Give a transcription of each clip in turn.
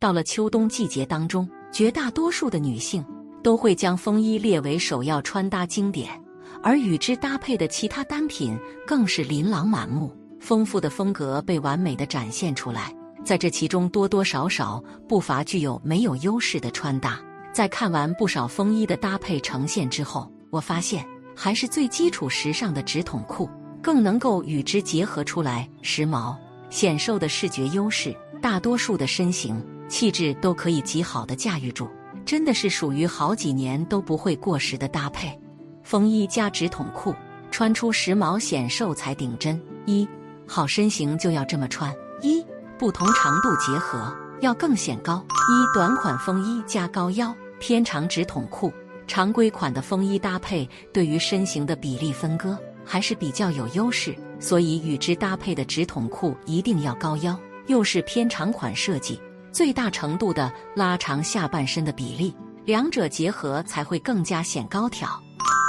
到了秋冬季节当中，绝大多数的女性都会将风衣列为首要穿搭经典，而与之搭配的其他单品更是琳琅满目，丰富的风格被完美的展现出来。在这其中，多多少少不乏具有没有优势的穿搭。在看完不少风衣的搭配呈现之后，我发现还是最基础时尚的直筒裤更能够与之结合出来时髦显瘦的视觉优势，大多数的身形气质都可以极好的驾驭住，真的是属于好几年都不会过时的搭配。风衣加直筒裤，穿出时髦显瘦才顶真。一好身形就要这么穿。一不同长度结合，要更显高。一短款风衣加高腰偏长直筒裤，常规款的风衣搭配对于身形的比例分割还是比较有优势，所以与之搭配的直筒裤一定要高腰，又是偏长款设计，最大程度的拉长下半身的比例，两者结合才会更加显高挑。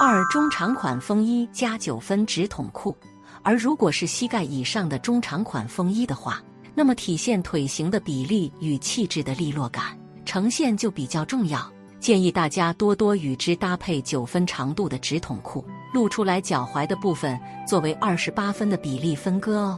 二中长款风衣加九分直筒裤，而如果是膝盖以上的中长款风衣的话。那么体现腿型的比例与气质的利落感呈现就比较重要，建议大家多多与之搭配九分长度的直筒裤，露出来脚踝的部分作为二十八分的比例分割哦。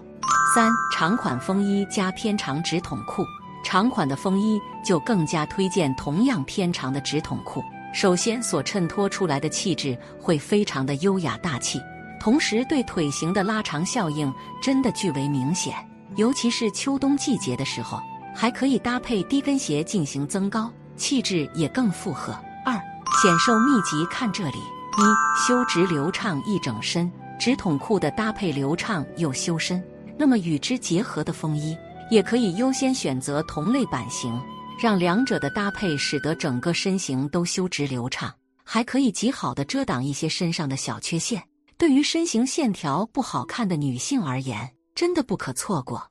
三长款风衣加偏长直筒裤，长款的风衣就更加推荐同样偏长的直筒裤。首先所衬托出来的气质会非常的优雅大气，同时对腿型的拉长效应真的巨为明显。尤其是秋冬季节的时候，还可以搭配低跟鞋进行增高，气质也更复合。二显瘦秘籍看这里：一修直流畅一整身，直筒裤的搭配流畅又修身，那么与之结合的风衣也可以优先选择同类版型，让两者的搭配使得整个身形都修直流畅，还可以极好的遮挡一些身上的小缺陷。对于身形线条不好看的女性而言，真的不可错过。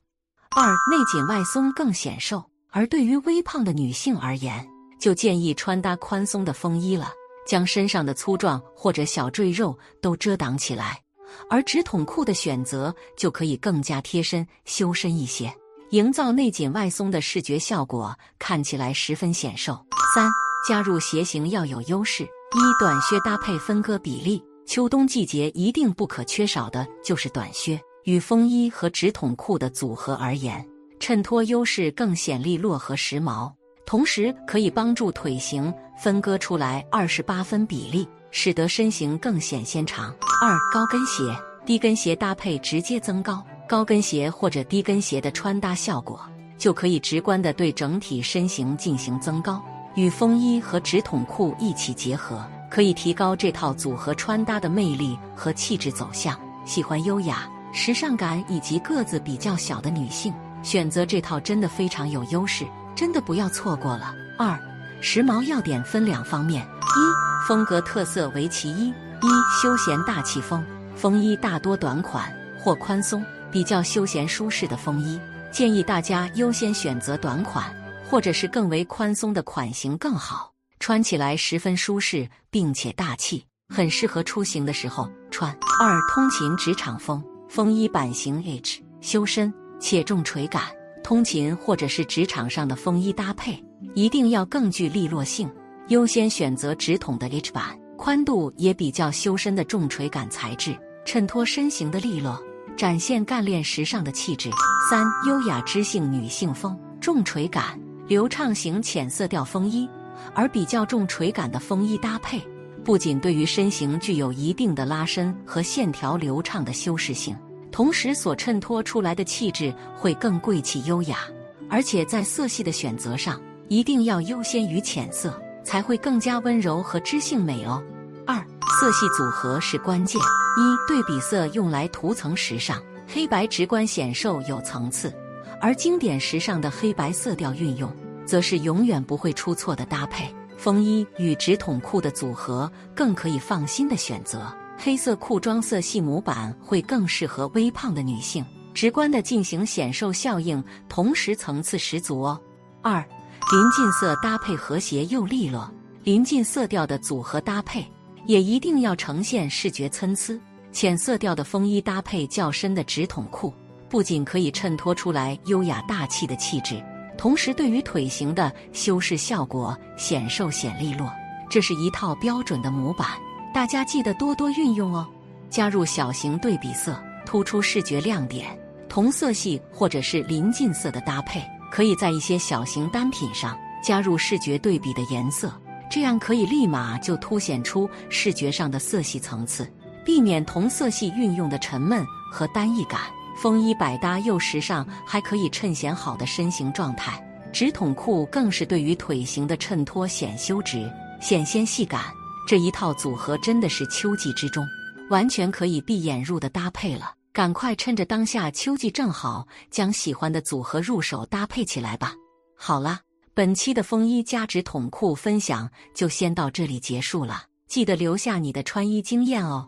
二内紧外松更显瘦，而对于微胖的女性而言，就建议穿搭宽松的风衣了，将身上的粗壮或者小赘肉都遮挡起来。而直筒裤的选择就可以更加贴身修身一些，营造内紧外松的视觉效果，看起来十分显瘦。三加入鞋型要有优势，一短靴搭配分割比例，秋冬季节一定不可缺少的就是短靴。与风衣和直筒裤的组合而言，衬托优势更显利落和时髦，同时可以帮助腿型分割出来二十八分比例，使得身形更显纤长。二高跟鞋、低跟鞋搭配直接增高，高跟鞋或者低跟鞋的穿搭效果就可以直观的对整体身形进行增高，与风衣和直筒裤一起结合，可以提高这套组合穿搭的魅力和气质走向。喜欢优雅。时尚感以及个子比较小的女性选择这套真的非常有优势，真的不要错过了。二，时髦要点分两方面：一，风格特色为其一；一，休闲大气风。风衣大多短款或宽松，比较休闲舒适的风衣，建议大家优先选择短款或者是更为宽松的款型更好，穿起来十分舒适并且大气，很适合出行的时候穿。二，通勤职场风。风衣版型 H 修身且重垂感，通勤或者是职场上的风衣搭配一定要更具利落性，优先选择直筒的 H 版，宽度也比较修身的重垂感材质，衬托身形的利落，展现干练时尚的气质。三优雅知性女性风，重垂感流畅型浅色调风衣，而比较重垂感的风衣搭配。不仅对于身形具有一定的拉伸和线条流畅的修饰性，同时所衬托出来的气质会更贵气优雅，而且在色系的选择上一定要优先于浅色，才会更加温柔和知性美哦。二色系组合是关键，一对比色用来涂层时尚，黑白直观显瘦有层次，而经典时尚的黑白色调运用，则是永远不会出错的搭配。风衣与直筒裤的组合更可以放心的选择，黑色裤装色系模板会更适合微胖的女性，直观的进行显瘦效应，同时层次十足哦。二，临近色搭配和谐又利落，临近色调的组合搭配也一定要呈现视觉参差。浅色调的风衣搭配较深的直筒裤，不仅可以衬托出来优雅大气的气质。同时对于腿型的修饰效果显瘦显利落。这是一套标准的模板，大家记得多多运用哦。加入小型对比色，突出视觉亮点。同色系或者是临近色的搭配，可以在一些小型单品上加入视觉对比的颜色，这样可以立马就凸显出视觉上的色系层次，避免同色系运用的沉闷和单一感。风衣百搭又时尚，还可以衬显好的身形状态。直筒裤更是对于腿型的衬托显修直。显纤细感，这一套组合真的是秋季之中完全可以闭眼入的搭配了。赶快趁着当下秋季正好，将喜欢的组合入手搭配起来吧。好了，本期的风衣加直筒裤分享就先到这里结束了，记得留下你的穿衣经验哦。